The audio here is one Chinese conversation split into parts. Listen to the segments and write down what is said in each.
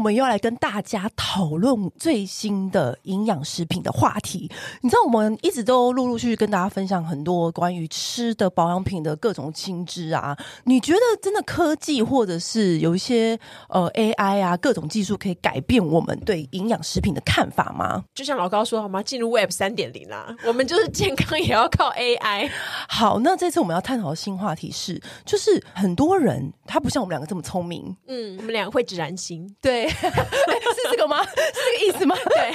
我们又要来跟大家讨论最新的营养食品的话题。你知道，我们一直都陆陆续续跟大家分享很多关于吃的保养品的各种新知啊。你觉得真的科技或者是有一些呃 AI 啊各种技术可以改变我们对营养食品的看法吗？就像老高说好吗？进入 Web 三点零啦，我们就是健康也要靠 AI。好，那这次我们要探讨的新话题是，就是很多人他不像我们两个这么聪明。嗯，我们两个会只燃心。对，是这个吗？是这个意思吗？对，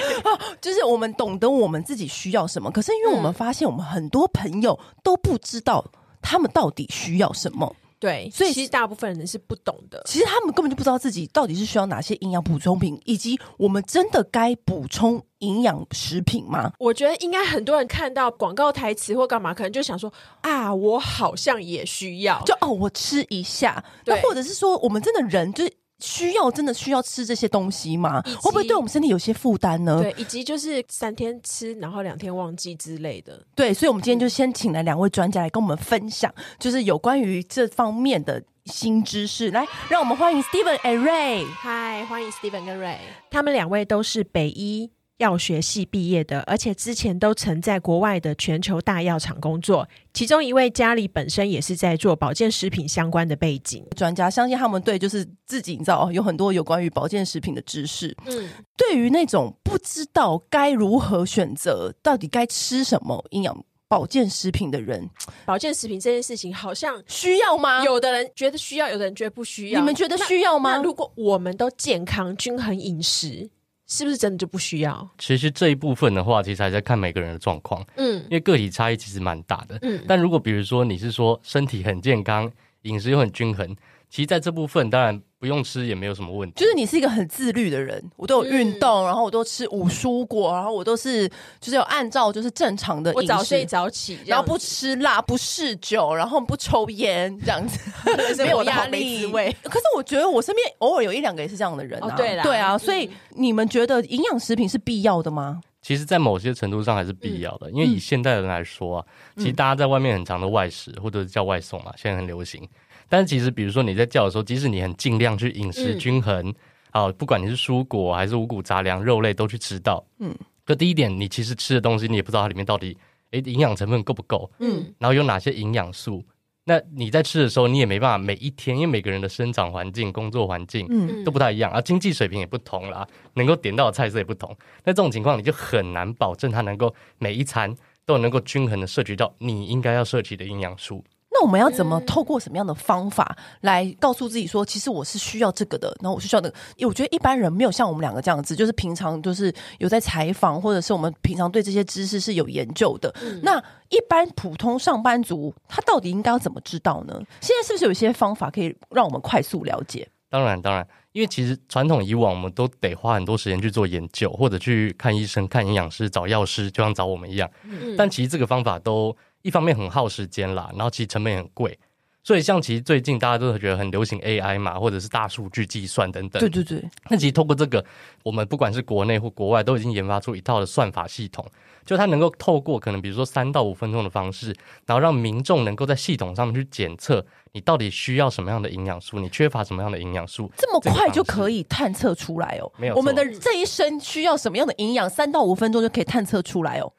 就是我们懂得我们自己需要什么，可是因为我们发现，我们很多朋友都不知道他们到底需要什么。对，所以其实大部分人是不懂的。其实他们根本就不知道自己到底是需要哪些营养补充品，以及我们真的该补充营养食品吗？我觉得应该很多人看到广告台词或干嘛，可能就想说啊，我好像也需要，就哦，我吃一下。对，或者是说，我们真的人就是。需要真的需要吃这些东西吗？会不会对我们身体有些负担呢？对，以及就是三天吃，然后两天忘记之类的。对，所以，我们今天就先请来两位专家来跟我们分享，就是有关于这方面的新知识。来，让我们欢迎 Steven and Ray。嗨，欢迎 Steven 跟 Ray，他们两位都是北医。药学系毕业的，而且之前都曾在国外的全球大药厂工作。其中一位家里本身也是在做保健食品相关的背景专家，相信他们对就是自己你知道有很多有关于保健食品的知识。嗯，对于那种不知道该如何选择，到底该吃什么营养保健食品的人，保健食品这件事情好像需要吗？有的人觉得需要，有的人觉得不需要。你们觉得需要吗？如果我们都健康均衡饮食。是不是真的就不需要？其实这一部分的话，其实还在看每个人的状况。嗯，因为个体差异其实蛮大的。嗯，但如果比如说你是说身体很健康，饮食又很均衡，其实在这部分当然。不用吃也没有什么问题，就是你是一个很自律的人，我都有运动，嗯、然后我都吃五蔬果，然后我都是就是有按照就是正常的饮食，我早睡早起，然后不吃辣，不嗜酒，然后不抽烟，这样子 没有压力。可是我觉得我身边偶尔有一两个也是这样的人啊，哦、对啦对啊，所以你们觉得营养食品是必要的吗？其实，在某些程度上还是必要的，嗯、因为以现代人来说啊，嗯、其实大家在外面很常的外食或者叫外送嘛，现在很流行。但是其实，比如说你在叫的时候，即使你很尽量去饮食均衡，啊、嗯，不管你是蔬果还是五谷杂粮、肉类都去吃到，嗯，可第一点，你其实吃的东西你也不知道它里面到底，诶，营养成分够不够，嗯，然后有哪些营养素，那你在吃的时候，你也没办法每一天，因为每个人的生长环境、工作环境，嗯，都不太一样，啊，经济水平也不同啦，能够点到的菜色也不同，那这种情况你就很难保证它能够每一餐都能够均衡的摄取到你应该要摄取的营养素。那我们要怎么透过什么样的方法来告诉自己说，其实我是需要这个的，然后我是需要那个。因为我觉得一般人没有像我们两个这样子，就是平常就是有在采访，或者是我们平常对这些知识是有研究的。嗯、那一般普通上班族，他到底应该要怎么知道呢？现在是不是有一些方法可以让我们快速了解？当然，当然，因为其实传统以往我们都得花很多时间去做研究，或者去看医生、看营养师、找药师，就像找我们一样。嗯、但其实这个方法都。一方面很耗时间啦，然后其实成本也很贵，所以像其实最近大家都觉得很流行 AI 嘛，或者是大数据计算等等。对对对。那其实通过这个，我们不管是国内或国外，都已经研发出一套的算法系统，就它能够透过可能比如说三到五分钟的方式，然后让民众能够在系统上面去检测。你到底需要什么样的营养素？你缺乏什么样的营养素？这么快就可以探测出来哦？没有，我们的这一生需要什么样的营养？三到五分钟就可以探测出来哦。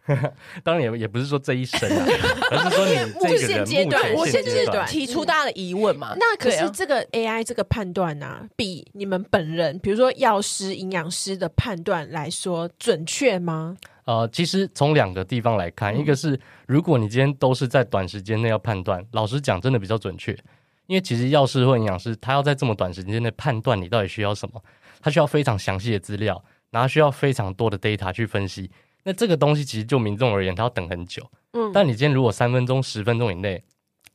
当然也也不是说这一生啊，而是说你目前阶段，我现阶段提出大家的疑问嘛。那可是这个 AI 这个判断啊，比你们本人，比如说药师、营养师的判断来说准确吗？呃，其实从两个地方来看，嗯、一个是如果你今天都是在短时间内要判断，老实讲，真的比较准确。因为其实药师或营养师，他要在这么短时间内判断你到底需要什么，他需要非常详细的资料，然后需要非常多的 data 去分析。那这个东西其实就民众而言，他要等很久。嗯，但你今天如果三分钟、十分钟以内，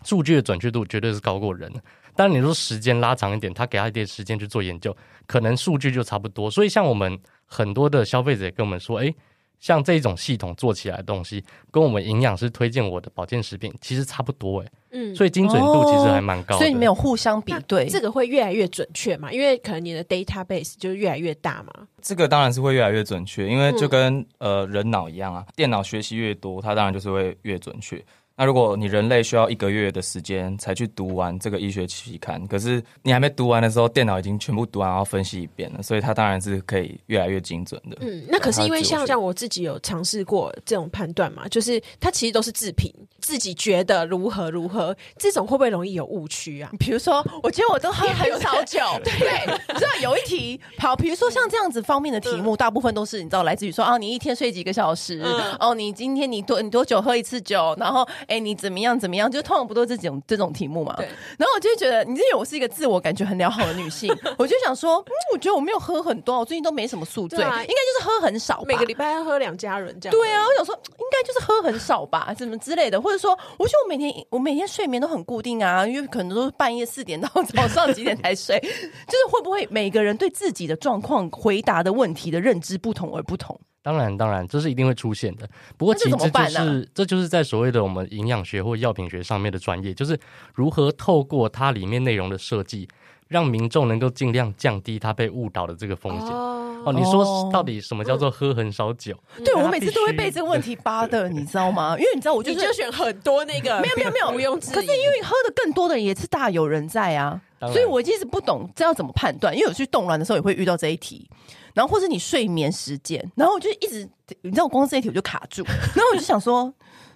数据的准确度绝对是高过人的。当然你说时间拉长一点，他给他一点时间去做研究，可能数据就差不多。所以像我们很多的消费者也跟我们说，诶像这种系统做起来的东西，跟我们营养师推荐我的保健食品其实差不多哎。嗯，所以精准度其实还蛮高的。所以你没有互相比对，这个会越来越准确嘛？因为可能你的 database 就越来越大嘛。这个当然是会越来越准确，因为就跟、嗯、呃人脑一样啊，电脑学习越多，它当然就是会越准确。那如果你人类需要一个月的时间才去读完这个医学期刊，可是你还没读完的时候，电脑已经全部读完，然后分析一遍了，所以它当然是可以越来越精准的。嗯，那可是因为像像我自己有尝试过这种判断嘛，就是它其实都是自评，自己觉得如何如何，这种会不会容易有误区啊？比如说，我觉得我都喝很少酒，对，你知道有一题好，比如说像这样子方面的题目，嗯、大部分都是你知道来自于说啊，你一天睡几个小时？嗯、哦，你今天你多你多久喝一次酒？然后。哎、欸，你怎么样？怎么样？就通常不都是这种这种题目嘛？对。然后我就会觉得，你因为我是一个自我感觉很良好的女性，我就想说，嗯，我觉得我没有喝很多，我最近都没什么宿醉，啊、应该就是喝很少吧。每个礼拜要喝两家人这样。对啊，我想说，应该就是喝很少吧，什么之类的，或者说，我觉得我每天我每天睡眠都很固定啊，因为可能都是半夜四点到早上几点才睡，就是会不会每个人对自己的状况回答的问题的认知不同而不同？当然，当然，这是一定会出现的。不过，其实这就是这，啊、这就是在所谓的我们营养学或药品学上面的专业，就是如何透过它里面内容的设计，让民众能够尽量降低他被误导的这个风险。哦，哦，你说到底什么叫做喝很少酒？嗯、对我每次都会被这个问题扒的，你知道吗？因为你知道，我就是、就选很多那个，没有没有没有，不用。可是因为喝的更多的人也是大有人在啊，所以我一直不懂这要怎么判断。因为我去动乱的时候也会遇到这一题。然后或是你睡眠时间，然后我就一直，你知道我光这一题我就卡住，然后我就想说，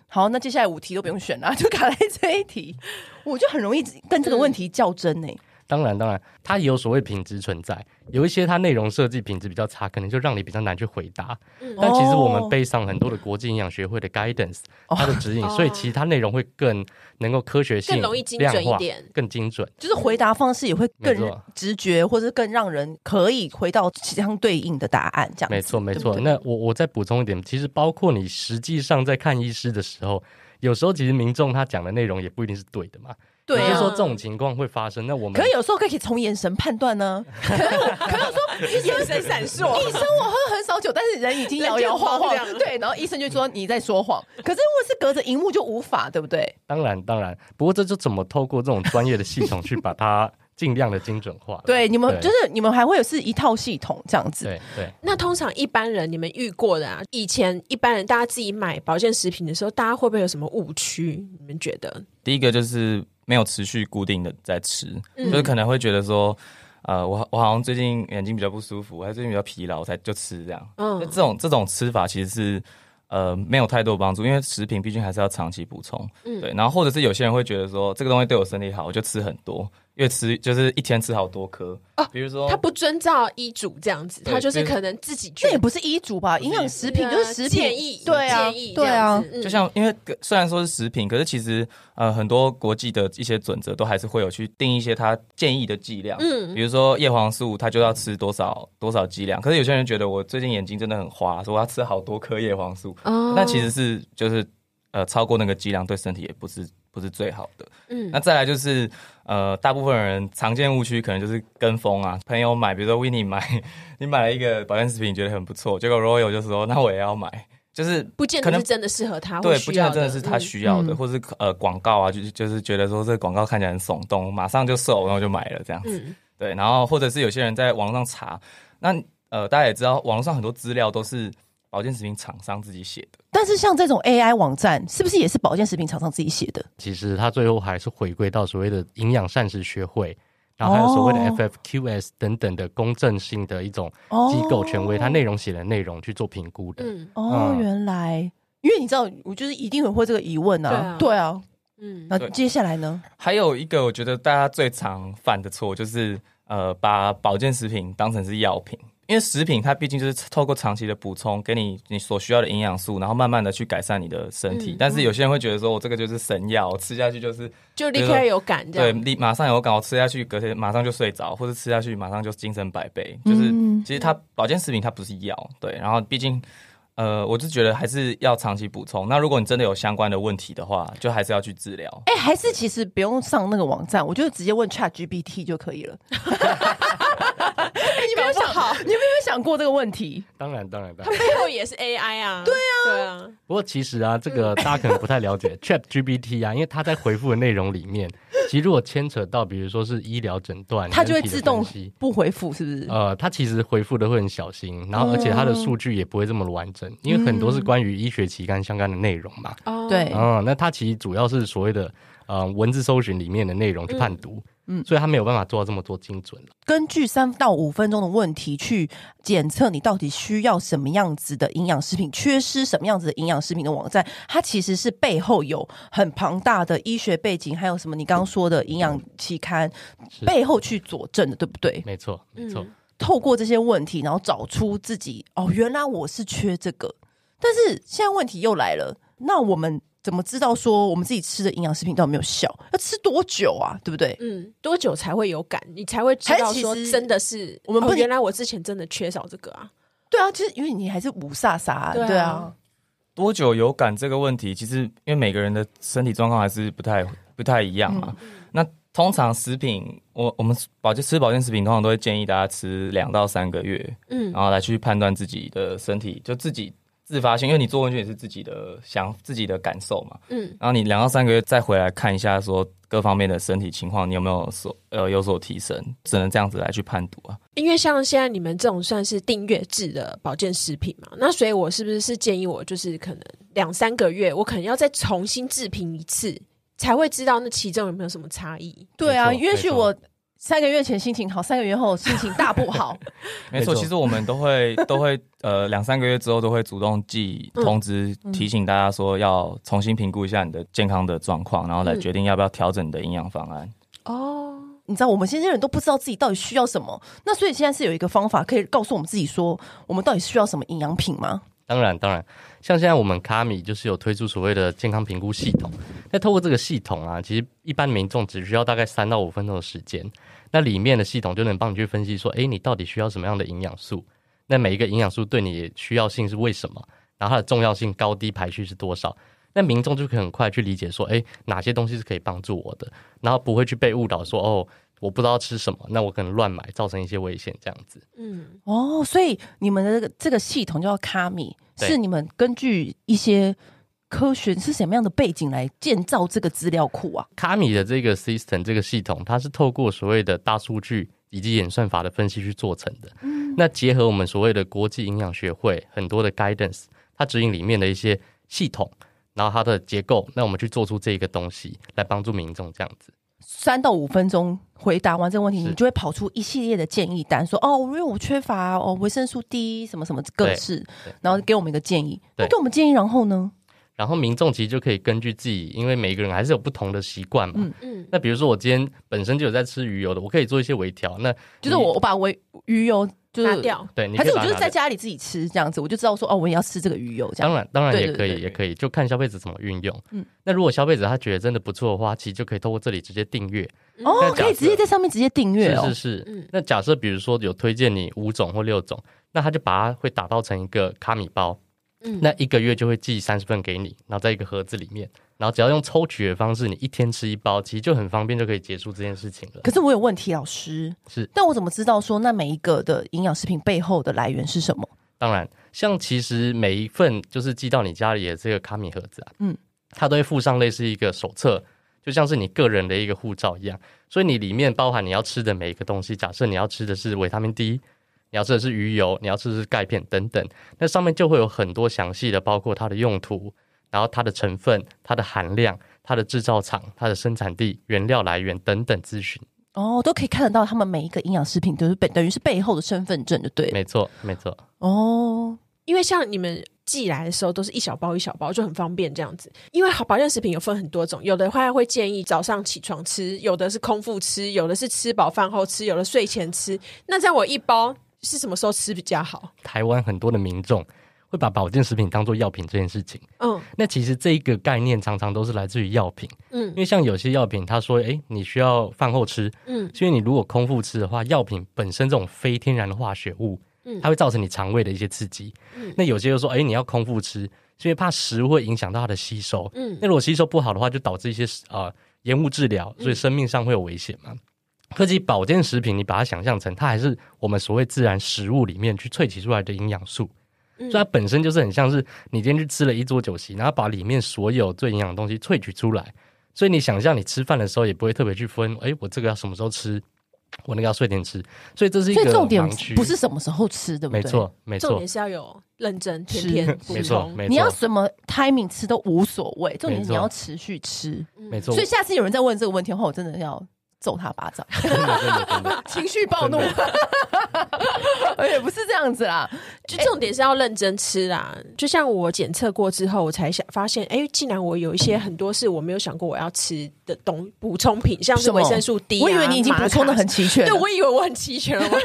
好，那接下来五题都不用选了，就卡在这一题，我就很容易跟这个问题较真呢、当然，当然，它也有所谓品质存在。有一些它内容设计品质比较差，可能就让你比较难去回答。嗯、但其实我们背上很多的国际营养学会的 guidance，、哦、它的指引，哦、所以其他内容会更能够科学性、更容易精准一点，更精准。就是回答方式也会更直觉，或者更让人可以回到相对应的答案。这样，没错，没错。那我我再补充一点，其实包括你实际上在看医师的时候，有时候其实民众他讲的内容也不一定是对的嘛。对、啊，就是说这种情况会发生，那我们可以有时候可以从眼神判断呢。可是可能说眼神闪烁，医生我喝很少酒，但是人已经摇摇晃晃。对，然后医生就说你在说谎。可是如果是隔着荧幕就无法，对不对？当然当然，不过这就怎么透过这种专业的系统去把它尽量的精准化？对，你们就是你们还会有是一套系统这样子。对对。那通常一般人你们遇过的啊，以前一般人大家自己买保健食品的时候，大家会不会有什么误区？你们觉得？第一个就是。没有持续固定的在吃，嗯、就是可能会觉得说，呃，我我好像最近眼睛比较不舒服，还最近比较疲劳，我才就吃这样。嗯，这种这种吃法其实是呃没有太多帮助，因为食品毕竟还是要长期补充。嗯，对。然后或者是有些人会觉得说，这个东西对我身体好，我就吃很多。越吃就是一天吃好多颗哦，比如说他不遵照医嘱这样子，他就是可能自己这也不是医嘱吧？营养食品就是食品建议，对啊，对啊。就像因为虽然说是食品，可是其实呃很多国际的一些准则都还是会有去定一些他建议的剂量，嗯，比如说叶黄素，他就要吃多少多少剂量。可是有些人觉得我最近眼睛真的很花，说我要吃好多颗叶黄素，哦，那其实是就是呃超过那个剂量对身体也不是。不是最好的，嗯，那再来就是，呃，大部分人常见误区可能就是跟风啊，朋友买，比如说 Winnie 买，你买了一个保健食品，觉得很不错，结果 Royal 就说，那我也要买，就是不见得是真的适合他，对，不见得真的是他需要的，嗯、或是呃广告啊，就就是觉得说这个广告看起来很耸动，马上就瘦，然后就买了这样子，嗯、对，然后或者是有些人在网上查，那呃大家也知道，网络上很多资料都是。保健食品厂商自己写的，但是像这种 AI 网站，是不是也是保健食品厂商自己写的？其实它最后还是回归到所谓的营养膳食学会，然后还有所谓的 FFQS 等等的公正性的一种机构权威，它内容写的内容去做评估的。嗯，哦，原来，因为你知道，我就是一定会会这个疑问啊。对啊，嗯，那接下来呢？还有一个，我觉得大家最常犯的错就是，呃，把保健食品当成是药品。因为食品它毕竟就是透过长期的补充，给你你所需要的营养素，然后慢慢的去改善你的身体。嗯、但是有些人会觉得说，我这个就是神药，我吃下去就是就立刻有感，对，立马上有感，我吃下去隔天马上就睡着，或者吃下去马上就精神百倍。就是、嗯、其实它保健食品它不是药，对。然后毕竟呃，我就觉得还是要长期补充。那如果你真的有相关的问题的话，就还是要去治疗。哎、欸，还是其实不用上那个网站，我就直接问 ChatGPT 就可以了。你有没有想好？你有没有想过这个问题？当然，当然，当然，它背后也是 AI 啊。对啊，对啊。不过其实啊，这个大家可能不太了解 ChatGPT 啊，因为它在回复的内容里面，其实如果牵扯到，比如说是医疗诊断，它就会自动不回复，是不是？呃，它其实回复的会很小心，然后而且它的数据也不会这么完整，因为很多是关于医学期刊相关的内容嘛。哦，对，嗯，那它其实主要是所谓的呃文字搜寻里面的内容去判读。嗯，所以他没有办法做到这么多精准。根据三到五分钟的问题去检测你到底需要什么样子的营养食品，缺失什么样子的营养食品的网站，它其实是背后有很庞大的医学背景，还有什么你刚刚说的营养期刊背后去佐证的，对不对？没错，没错。透过这些问题，然后找出自己哦，原来我是缺这个。但是现在问题又来了，那我们。怎么知道说我们自己吃的营养食品到底有没有效？要吃多久啊？对不对？嗯，多久才会有感？你才会知道说真的是我们不、哦、原来我之前真的缺少这个啊？对啊，其实因为你还是五煞煞，对啊。对啊，多久有感这个问题，其实因为每个人的身体状况还是不太不太一样嘛。嗯、那通常食品，我我们保健吃保健食品，通常都会建议大家吃两到三个月，嗯，然后来去判断自己的身体，就自己。自发性，因为你做问卷也是自己的想自己的感受嘛，嗯，然后你两到三个月再回来看一下，说各方面的身体情况，你有没有所呃有所提升，只能这样子来去判读啊。因为像现在你们这种算是订阅制的保健食品嘛，那所以我是不是是建议我就是可能两三个月，我可能要再重新制评一次，才会知道那其中有没有什么差异？对啊，也许我。三个月前心情好，三个月后心情大不好。没错，其实我们都会 都会呃两三个月之后都会主动寄通知，提醒大家说要重新评估一下你的健康的状况，然后来决定要不要调整你的营养方案。哦，你知道我们现在人都不知道自己到底需要什么，那所以现在是有一个方法可以告诉我们自己说，我们到底需要什么营养品吗？当然，当然，像现在我们卡米就是有推出所谓的健康评估系统。那透过这个系统啊，其实一般民众只需要大概三到五分钟的时间，那里面的系统就能帮你去分析说，诶，你到底需要什么样的营养素？那每一个营养素对你需要性是为什么？然后它的重要性高低排序是多少？那民众就可以很快去理解说，诶，哪些东西是可以帮助我的，然后不会去被误导说，哦。我不知道吃什么，那我可能乱买，造成一些危险，这样子。嗯，哦，所以你们的这个这个系统叫卡米，是你们根据一些科学是什么样的背景来建造这个资料库啊？卡米的这个 system 这个系统，它是透过所谓的大数据以及演算法的分析去做成的。嗯，那结合我们所谓的国际营养学会很多的 guidance，它指引里面的一些系统，然后它的结构，那我们去做出这个东西来帮助民众这样子。三到五分钟回答完这个问题，你就会跑出一系列的建议单，说哦，因为我缺乏哦维生素 D 什么什么各式，然后给我们一个建议。那给我们建议，然后呢？然后民众其实就可以根据自己，因为每一个人还是有不同的习惯嘛。嗯嗯。那比如说我今天本身就有在吃鱼油的，我可以做一些微调。那就是我我把微鱼油。就是、拿掉，对，还是我就是在家里自己吃这样子，我就知道说哦，我也要吃这个鱼油这样。当然，当然也可以，也可以，就看消费者怎么运用。嗯，那如果消费者他觉得真的不错的话，其实就可以透过这里直接订阅。哦，可以直接在上面直接订阅哦。是是是。嗯，那假设比如说有推荐你五种或六种，那他就把它会打包成一个卡米包。嗯，那一个月就会寄三十份给你，然后在一个盒子里面。然后只要用抽取的方式，你一天吃一包，其实就很方便，就可以结束这件事情了。可是我有问题，老师是，但我怎么知道说那每一个的营养食品背后的来源是什么？当然，像其实每一份就是寄到你家里的这个卡米盒子啊，嗯，它都会附上类似一个手册，就像是你个人的一个护照一样。所以你里面包含你要吃的每一个东西，假设你要吃的是维他命 D，你要吃的是鱼油，你要吃的是钙片等等，那上面就会有很多详细的，包括它的用途。然后它的成分、它的含量、它的制造厂、它的生产地、原料来源等等资讯，哦，都可以看得到。他们每一个营养食品都是背，等于是背后的身份证，就对。没错，没错。哦，因为像你们寄来的时候都是一小包一小包，就很方便这样子。因为好保健食品有分很多种，有的话会建议早上起床吃，有的是空腹吃，有的是吃饱饭后吃，有的睡前吃。那在我一包是什么时候吃比较好？台湾很多的民众。会把保健食品当做药品这件事情，嗯，那其实这一个概念常常都是来自于药品，嗯，因为像有些药品，他说，诶，你需要饭后吃，嗯，因为你如果空腹吃的话，药品本身这种非天然的化学物，嗯，它会造成你肠胃的一些刺激，嗯，那有些又说，诶，你要空腹吃，因为怕食物会影响到它的吸收，嗯，那如果吸收不好的话，就导致一些啊、呃、延误治疗，所以生命上会有危险嘛。科技保健食品，你把它想象成它还是我们所谓自然食物里面去萃取出来的营养素，所以它本身就是很像是你今天去吃了一桌酒席，然后把里面所有最营养的东西萃取出来。所以你想象你吃饭的时候也不会特别去分，哎，我这个要什么时候吃，我那个要睡前吃。所以这是一个重点，不是什么时候吃，对不对？没错，没错。重点是要有认真天天补充，没错。你要什么 timing 吃都无所谓，重点是你要持续吃，没错。所以下次有人再问这个问题的话，我真的要。揍他巴掌，情绪暴怒，也不是这样子啦。就重点是要认真吃啦。就像我检测过之后，我才想发现，哎，竟然我有一些很多是我没有想过我要吃的东补充品，像是维生素 D。我以为你已经补充的很齐全，对，我以为我很齐全了。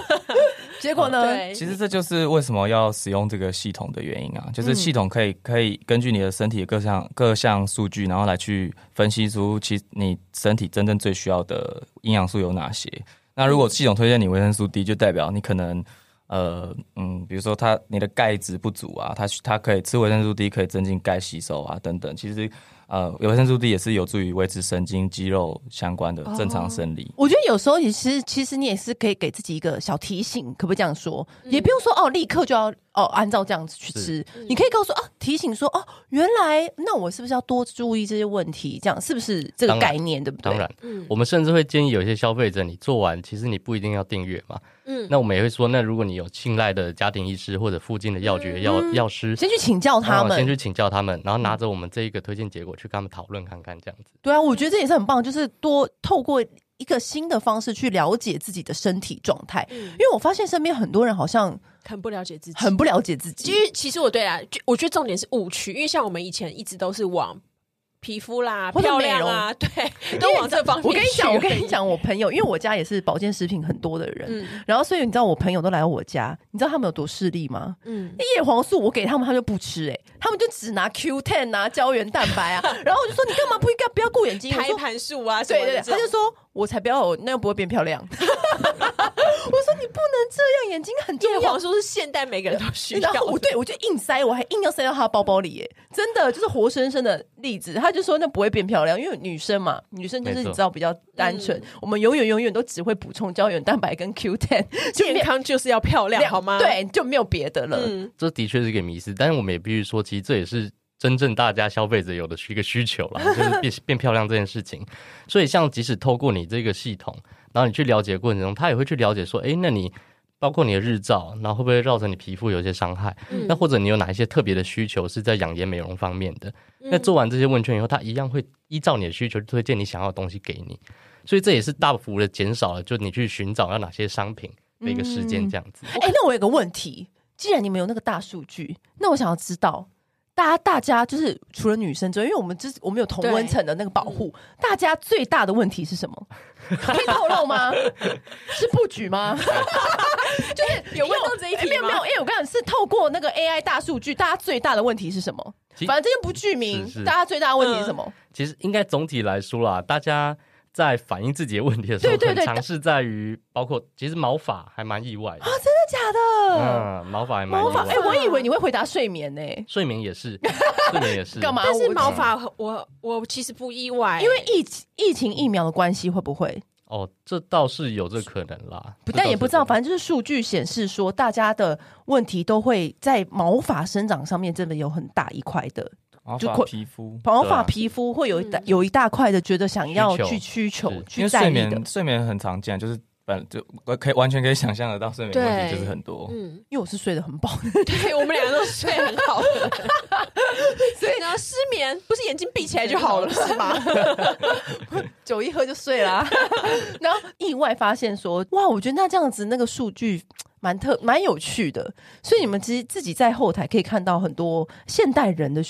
结果呢？其实这就是为什么要使用这个系统的原因啊，就是系统可以可以根据你的身体的各项各项数据，然后来去分析出其你身体真正最需要的。营养素有哪些？那如果系统推荐你维生素 D，就代表你可能呃嗯，比如说它你的钙质不足啊，它它可以吃维生素 D 可以增进钙吸收啊等等。其实呃，维生素 D 也是有助于维持神经肌肉相关的正常生理。我觉得有时候也是，其实你也是可以给自己一个小提醒，可不可以这样说？嗯、也不用说哦，立刻就要。哦，按照这样子去吃，你可以告诉啊，提醒说哦，原来那我是不是要多注意这些问题？这样是不是这个概念？对不对？当然，嗯，我们甚至会建议有些消费者，你做完其实你不一定要订阅嘛。嗯，那我们也会说，那如果你有信赖的家庭医师或者附近的药局药药师，先去请教他们，先去请教他们，然后拿着我们这一个推荐结果去跟他们讨论看看，这样子。对啊，我觉得这也是很棒，就是多透过一个新的方式去了解自己的身体状态，嗯，因为我发现身边很多人好像。很不了解自己，很不了解自己。其实，其实我对啊，我觉得重点是误区，因为像我们以前一直都是往皮肤啦、漂亮啊，对，都往这方面。我跟你讲，我跟你讲，我朋友，因为我家也是保健食品很多的人，嗯、然后所以你知道我朋友都来我家，你知道他们有多势利吗？嗯，叶黄素我给他们，他们就不吃、欸，哎，他们就只拿 Q10 拿胶原蛋白啊，然后我就说你干嘛不应该不要顾眼睛，胎盘素啊，对对对，他就说。我才不要，那又不会变漂亮。你不能这样，眼睛很重要。叶黄素是现代每个人都需要。然后我对我就硬塞，我还硬要塞到他的包包里，耶，真的就是活生生的例子。他就说那不会变漂亮，因为女生嘛，女生就是你知道比较单纯，错我们永远永远都只会补充胶原蛋白跟 Q10，健康就是要漂亮，好吗？对，就没有别的了。嗯，这的确是一个迷思，但是我们也必须说，其实这也是。真正大家消费者有的是一个需求啦，就是变 变漂亮这件事情。所以，像即使透过你这个系统，然后你去了解过程中，他也会去了解说，诶，那你包括你的日照，然后会不会造成你皮肤有一些伤害？嗯、那或者你有哪一些特别的需求是在养颜美容方面的？嗯、那做完这些问卷以后，他一样会依照你的需求推荐你想要的东西给你。所以这也是大幅的减少了，就你去寻找要哪些商品的一个时间这样子。诶，那我有个问题，既然你们有那个大数据，那我想要知道。大家，大家就是除了女生之外，因为我们这我们有同温层的那个保护，嗯、大家最大的问题是什么？可以透露吗？是布局吗？就是有问到这一题吗？没有没有，因为我刚刚是透过那个 AI 大数据，大家最大的问题是什么？反正就不具名，是是大家最大的问题是什么？呃、其实应该总体来说啦，大家。在反映自己的问题的时候，对对对，尝试在于包括其实毛发还蛮意外的啊，真的假的？嗯，毛发还蛮意外。哎，我以为你会回答睡眠呢，睡眠也是，睡眠也是。干嘛？但是毛发我我其实不意外，因为疫疫情疫苗的关系，会不会？哦，这倒是有这可能啦，但也不知道，反正就是数据显示说，大家的问题都会在毛发生长上面，真的有很大一块的。就皮肤，毛发皮肤会有一大有一大块的，觉得想要去需求，去在意的。睡眠睡眠很常见，就是本就可以完全可以想象得到睡眠问题就是很多。嗯，因为我是睡得很饱，对我们两个都睡很好，所以呢，失眠不是眼睛闭起来就好了是吗？酒一喝就睡了，然后意外发现说，哇，我觉得那这样子那个数据蛮特蛮有趣的，所以你们其实自己在后台可以看到很多现代人的。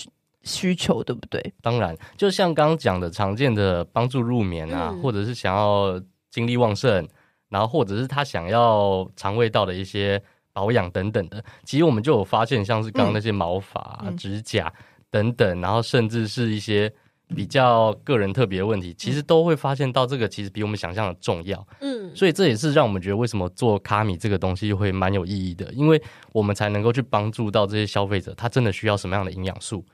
需求对不对？当然，就像刚刚讲的，常见的帮助入眠啊，嗯、或者是想要精力旺盛，然后或者是他想要肠胃道的一些保养等等的，其实我们就有发现，像是刚刚那些毛发、啊、嗯、指甲等等，然后甚至是一些比较个人特别的问题，其实都会发现到这个其实比我们想象的重要。嗯，所以这也是让我们觉得为什么做卡米这个东西会蛮有意义的，因为我们才能够去帮助到这些消费者，他真的需要什么样的营养素。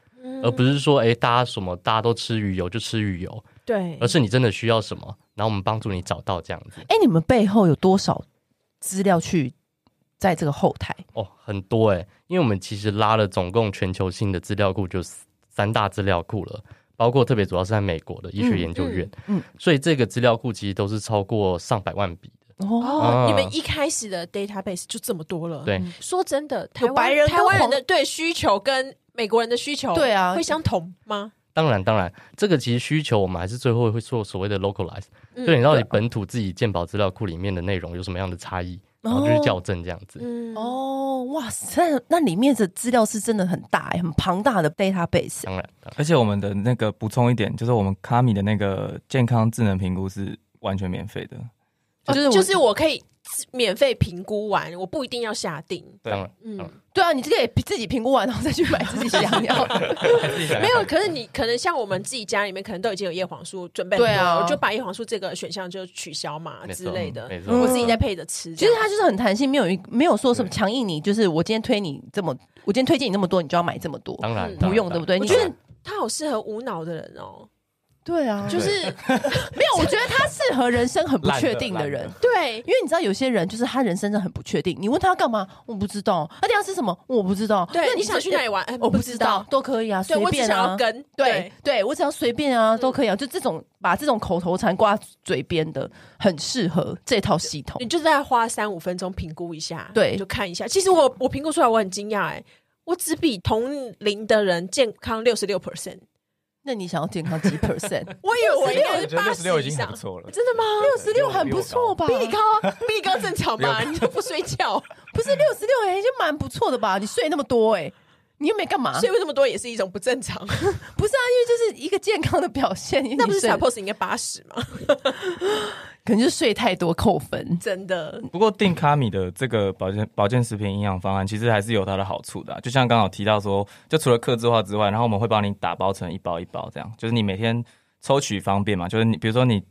而不是说，哎、欸，大家什么大家都吃鱼油就吃鱼油，对，而是你真的需要什么，然后我们帮助你找到这样子。哎、欸，你们背后有多少资料去在这个后台？哦，很多哎、欸，因为我们其实拉了总共全球性的资料库就三大资料库了，包括特别主要是在美国的医学研究院，嗯，嗯嗯所以这个资料库其实都是超过上百万笔。哦，啊、你们一开始的 database 就这么多了。对，说真的，台湾人台湾人的对需求跟美国人的需求，对啊，会相同吗？当然，当然，这个其实需求我们还是最后会做所谓的 localize，对、嗯、你到底本土自己鉴宝资料库里面的内容有什么样的差异，然后就是校正这样子。嗯、哦，哇塞，那里面的资料是真的很大，很庞大的 database。当然，而且我们的那个补充一点，就是我们 Kami 的那个健康智能评估是完全免费的。就是就是我可以免费评估完，我不一定要下定。对，嗯，对啊，你这个也自己评估完，然后再去买自己想要的。没有，可是你可能像我们自己家里面，可能都已经有叶黄素准备，对啊，我就把叶黄素这个选项就取消嘛之类的。我自己在配着吃。其实它就是很弹性，没有一没有说什么强硬你，就是我今天推你这么，我今天推荐你那么多，你就要买这么多。当然不用，对不对？你觉得它好适合无脑的人哦。对啊，就是 没有。我觉得他适合人生很不确定的人。对，因为你知道有些人就是他人生真的很不确定。你问他干嘛，我不知道。他要吃什么，我不知道。对，你想去哪里玩，我不知道，都可以啊，随便啊。跟对对，我只要随便啊，都可以啊。就这种把这种口头禅挂嘴边的，很适合这套系统。你就是在花三五分钟评估一下，对，就看一下。其实我我评估出来，我很惊讶哎，我只比同龄的人健康六十六 percent。那你想要健康几 percent？我以为我应该是六十六已经很不错了。真的吗？六十六很不错吧？比你高，比你高正常吧？你都不睡觉，不是六十六哎，已经蛮不错的吧？你睡那么多哎，你又没干嘛？睡这么多也是一种不正常。不是啊，因为就是一个健康的表现。那不是小 pose 应该八十吗？可能就睡太多扣分，真的。不过定卡米的这个保健保健食品营养方案，其实还是有它的好处的啊。就像刚好提到说，就除了克制化之外，然后我们会帮你打包成一包一包这样，就是你每天抽取方便嘛。就是你比如说你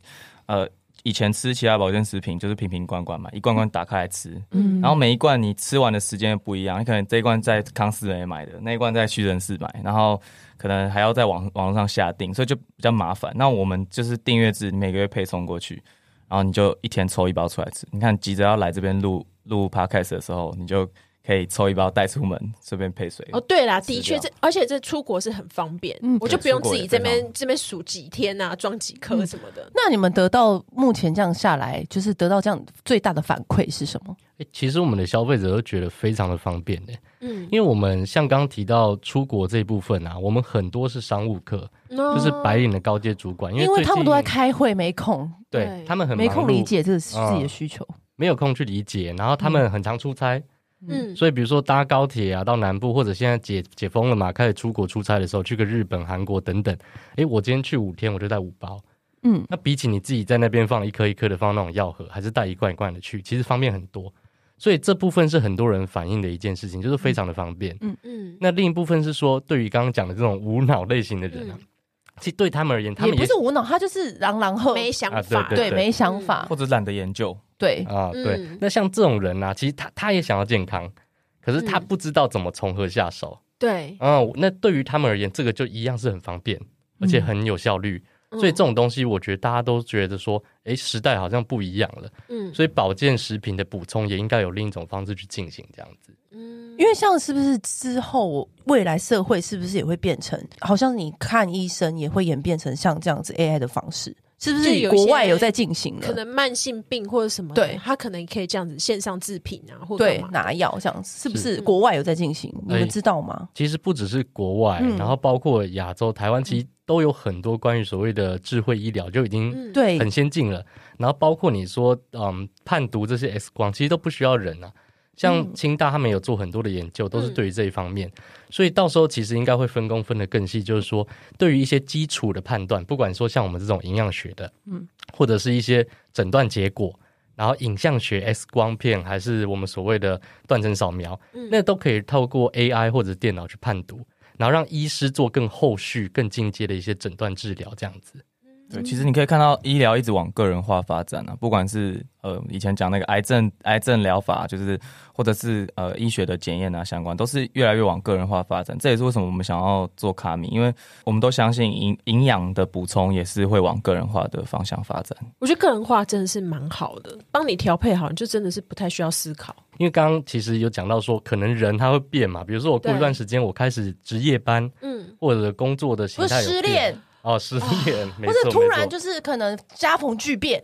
呃以前吃其他保健食品，就是瓶瓶罐罐嘛，一罐罐打开来吃，嗯，然后每一罐你吃完的时间不一样，你可能这一罐在康斯美买的，那一罐在屈臣氏买，然后可能还要在网网络上下订，所以就比较麻烦。那我们就是订阅制，每个月配送过去。然后你就一天抽一包出来吃。你看急着要来这边录录 podcast 的时候，你就可以抽一包带出门，顺便配水。哦，对啦，的确这，而且这出国是很方便，嗯，我就不用自己这边这边数几天啊，装几颗什么的，嗯。那你们得到目前这样下来，就是得到这样最大的反馈是什么？其实我们的消费者都觉得非常的方便的，嗯，因为我们像刚刚提到出国这一部分啊，我们很多是商务客，哦、就是白领的高阶主管，因为，因为他们都在开会，没空，对，对。他们很没空理解这个是自己的需求，嗯，没有空去理解，然后他们很常出差，嗯，所以比如说搭高铁啊到南部，或者现在解解封了嘛，开始出国出差的时候，去个日本、韩国等等，哎，我今天去五天，我就带五包，嗯，那比起你自己在那边放一颗一颗的放那种药盒，还是带一罐一罐的去，其实方便很多。所以这部分是很多人反映的一件事情，就是非常的方便。嗯嗯。那另一部分是说，对于刚刚讲的这种无脑类型的人啊，其实对他们而言，他们也不是无脑，他就是朗朗后没想法，对，没想法，或者懒得研究。对啊，对。那像这种人啊，其实他他也想要健康，可是他不知道怎么从何下手。对。嗯，那对于他们而言，这个就一样是很方便，而且很有效率。所以这种东西，我觉得大家都觉得说，哎，时代好像不一样了。嗯，所以保健食品的补充也应该有另一种方式去进行，这样子。嗯，因为像是不是之后未来社会是不是也会变成，好像你看医生也会演变成像这样子 AI 的方式，是不是？国外有在进行，可能慢性病或者什么，对，他可能可以这样子线上制品啊，或对拿药这样子，是不是？国外有在进行，你们知道吗？其实不只是国外，然后包括亚洲、台湾，其实。都有很多关于所谓的智慧医疗就已经对很先进了，然后包括你说嗯判读这些 X 光，其实都不需要人啊。像清大他们有做很多的研究，都是对于这一方面，所以到时候其实应该会分工分得更细，就是说对于一些基础的判断，不管说像我们这种营养学的，嗯，或者是一些诊断结果，然后影像学 X 光片，还是我们所谓的断层扫描，那都可以透过 AI 或者电脑去判读。然后让医师做更后续、更进阶的一些诊断治疗，这样子。对，其实你可以看到医疗一直往个人化发展啊，不管是呃以前讲那个癌症癌症疗法，就是或者是呃医学的检验啊相关，都是越来越往个人化发展。这也是为什么我们想要做卡米，因为我们都相信营营养的补充也是会往个人化的方向发展。我觉得个人化真的是蛮好的，帮你调配好，你就真的是不太需要思考。因为刚刚其实有讲到说，可能人他会变嘛，比如说我过一段时间我开始值夜班，嗯，或者工作的形态有变。哦，失恋，或者突然就是可能家逢巨变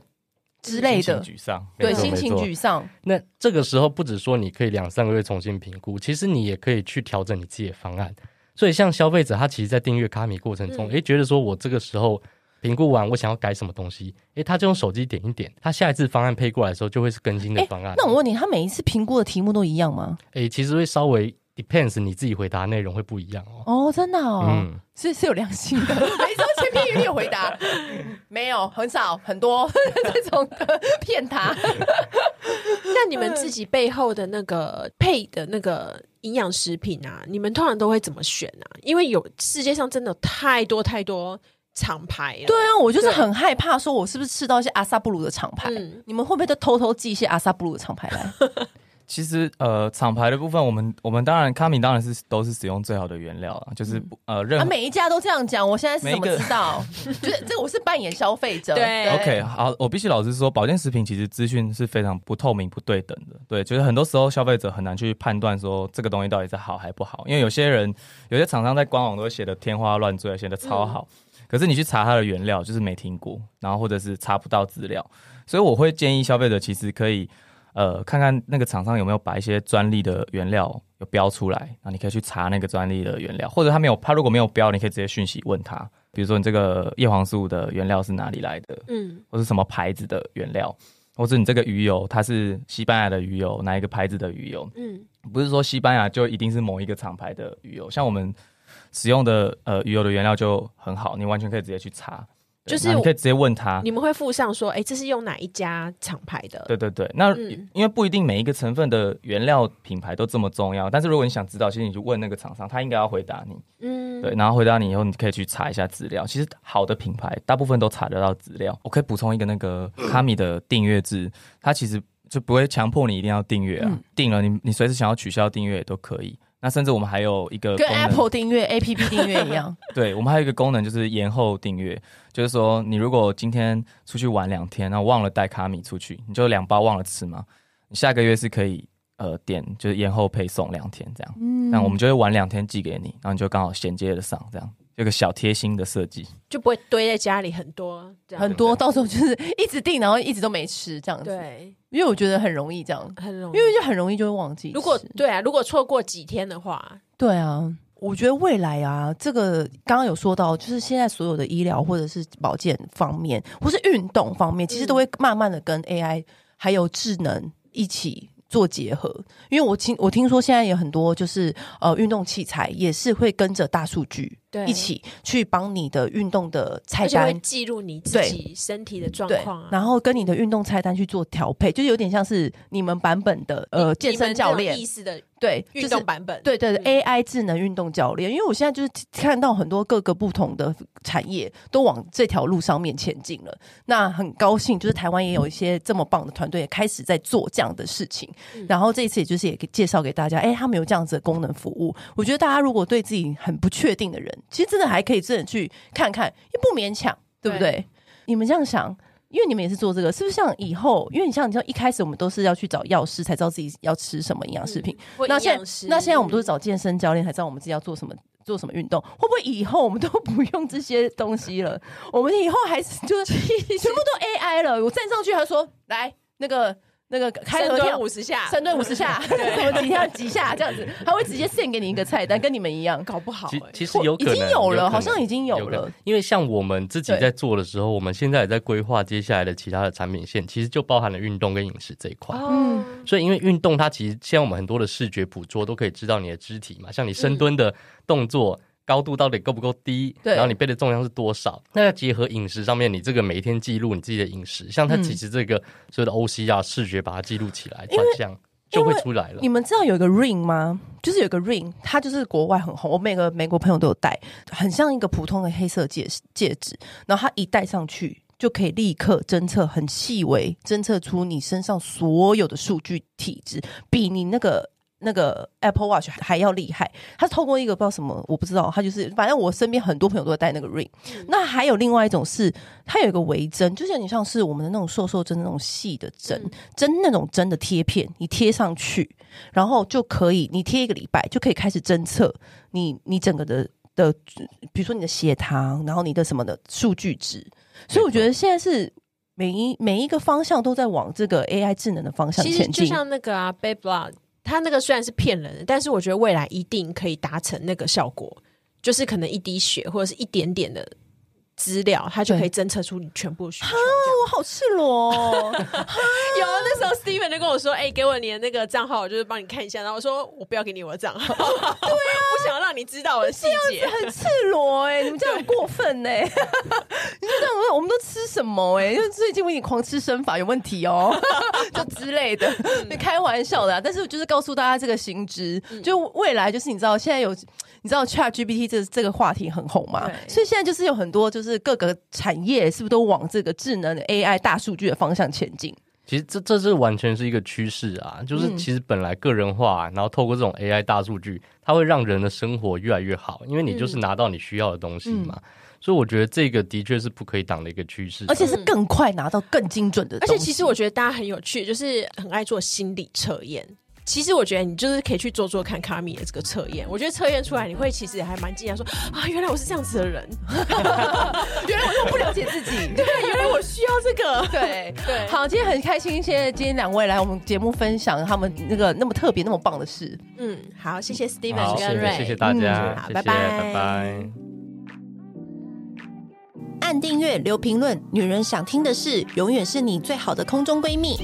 之类的，沮丧，对，心情沮丧。那这个时候，不只说你可以两三个月重新评估，其实你也可以去调整你自己的方案。所以，像消费者，他其实，在订阅卡米过程中，哎、嗯，觉得说我这个时候评估完，我想要改什么东西，哎，他就用手机点一点，他下一次方案配过来的时候，就会是更新的方案。那我问你，他每一次评估的题目都一样吗？哎，其实会稍微。Depends，你自己回答内容会不一样哦。哦，真的哦，嗯，是是有良心的，没说千篇一律回答，没有，很少，很多 这种的骗他。那你们自己背后的那个配的那个营养食品啊，你们通常都会怎么选啊？因为有世界上真的有太多太多厂牌了。对啊，我就是很害怕，说我是不是吃到一些阿萨布鲁的厂牌？嗯，你们会不会都偷偷寄一些阿萨布鲁的厂牌来？其实呃，厂牌的部分，我们我们当然卡米当然是都是使用最好的原料啊，就是呃，任何、啊、每一家都这样讲。我现在是怎么知道？就是这个我是扮演消费者。对，OK，好，我必须老实说，保健食品其实资讯是非常不透明、不对等的。对，就是很多时候消费者很难去判断说这个东西到底是好还不好，因为有些人有些厂商在官网都会写的天花乱坠，写的超好，嗯、可是你去查它的原料就是没听过，然后或者是查不到资料，所以我会建议消费者其实可以。呃，看看那个厂商有没有把一些专利的原料有标出来，然后你可以去查那个专利的原料，或者他没有，他如果没有标，你可以直接讯息问他，比如说你这个叶黄素的原料是哪里来的，嗯，或是什么牌子的原料，或者你这个鱼油它是西班牙的鱼油，哪一个牌子的鱼油，嗯，不是说西班牙就一定是某一个厂牌的鱼油，像我们使用的呃鱼油的原料就很好，你完全可以直接去查。就是你可以直接问他，你们会附上说，哎、欸，这是用哪一家厂牌的？对对对，那、嗯、因为不一定每一个成分的原料品牌都这么重要，但是如果你想知道，其实你就问那个厂商，他应该要回答你。嗯，对，然后回答你以后，你可以去查一下资料。其实好的品牌大部分都查得到资料。我可以补充一个那个 卡米的订阅制，它其实就不会强迫你一定要订阅啊，嗯、订了你你随时想要取消订阅也都可以。那甚至我们还有一个跟 Apple 订阅、APP 订阅一样，对，我们还有一个功能就是延后订阅，就是说你如果今天出去玩两天，然后忘了带卡米出去，你就两包忘了吃嘛，你下个月是可以呃点就是延后配送两天这样，嗯，那我们就会晚两天寄给你，然后你就刚好衔接的上这样。有个小贴心的设计，就不会堆在家里很多，很多，到时候就是一直订，然后一直都没吃这样子。对，因为我觉得很容易这样，很容易，因为就很容易就会忘记。如果对啊，如果错过几天的话，对啊，我觉得未来啊，这个刚刚有说到，就是现在所有的医疗或者是保健方面，或是运动方面，其实都会慢慢的跟 AI 还有智能一起。做结合，因为我听我听说现在有很多就是呃运动器材也是会跟着大数据一起去帮你的运动的菜单记录你自己身体的状况，啊，然后跟你的运动菜单去做调配，就是有点像是你们版本的呃健身教练意思的。对，运动版本，对对对，AI 智能运动教练。因为我现在就是看到很多各个不同的产业都往这条路上面前进了。那很高兴，就是台湾也有一些这么棒的团队，也开始在做这样的事情。然后这一次，也就是也介绍给大家，哎，他们有这样子的功能服务。我觉得大家如果对自己很不确定的人，其实真的还可以真的去看看，也不勉强，对不对？对你们这样想？因为你们也是做这个，是不是像以后？因为你像你知道，一开始我们都是要去找药师才知道自己要吃什么营养食品。嗯、那现在，那现在我们都是找健身教练才知道我们自己要做什么，做什么运动。会不会以后我们都不用这些东西了？我们以后还是就是 全部都 AI 了？我站上去，他说来那个。那个开合跳五十下，深蹲五十下，什么几跳几下这样子，他会直接 send 给你一个菜单，跟你们一样，搞不好、欸。其实有可能已经有了，好像已经有了。因为像我们自己在做的时候，我们现在也在规划接下来的其他的产品线，其实就包含了运动跟饮食这一块。嗯，所以因为运动它其实现在我们很多的视觉捕捉都可以知道你的肢体嘛，像你深蹲的动作。高度到底够不够低？对，然后你背的重量是多少？那要结合饮食上面，你这个每一天记录你自己的饮食，像它其实这个所有的 OC 啊，视觉把它记录起来，转向。就会出来了。你们知道有一个 ring 吗？就是有个 ring，它就是国外很红，我每个美国朋友都有戴，很像一个普通的黑色戒戒指，然后它一戴上去就可以立刻侦测很细微，侦测出你身上所有的数据体质，比你那个。那个 Apple Watch 还要厉害，它是透过一个不知道什么，我不知道，它就是反正我身边很多朋友都在戴那个 Ring。嗯、那还有另外一种是，它有一个微针，就像你像是我们的那种瘦瘦针那种细的针，针、嗯、那种针的贴片，你贴上去，然后就可以，你贴一个礼拜就可以开始侦测你你整个的的，比如说你的血糖，然后你的什么的数据值。所以我觉得现在是每一每一个方向都在往这个 AI 智能的方向前进，就像那个啊 Babe Blood 他那个虽然是骗人的，但是我觉得未来一定可以达成那个效果，就是可能一滴血或者是一点点的。资料，他就可以侦测出你全部需求。我好赤裸、哦。有啊，那时候 Steven 就跟我说：“哎、欸，给我你的那个账号，我就是帮你看一下。”然后我说：“我不要给你我的账号。”对啊，不想要让你知道我的细节。很赤裸哎、欸，你们这样很过分哎、欸！你就这样，我们都吃什么哎、欸？因为最近我已经狂吃生法有问题哦，就之类的，你开玩笑的、啊。但是我就是告诉大家这个新知，就未来就是你知道现在有。你知道 ChatGPT 这这个话题很红嘛？所以现在就是有很多就是各个产业是不是都往这个智能 AI 大数据的方向前进？其实这这是完全是一个趋势啊！就是其实本来个人化，然后透过这种 AI 大数据，它会让人的生活越来越好，因为你就是拿到你需要的东西嘛。嗯、所以我觉得这个的确是不可以挡的一个趋势，而且是更快拿到更精准的东西。而且其实我觉得大家很有趣，就是很爱做心理测验。其实我觉得你就是可以去做做看卡米的这个测验，我觉得测验出来你会其实还蛮惊讶，说啊，原来我是这样子的人，原来我那么不了解自己，对，原来我需要这个，对对。对好，今天很开心，谢谢今天两位来我们节目分享他们那个那么特别、那么棒的事。嗯，好，谢谢 Steven 跟 Ray，谢谢大家，嗯、好，拜拜，拜拜。按订阅，留评论，女人想听的事，永远是你最好的空中闺蜜。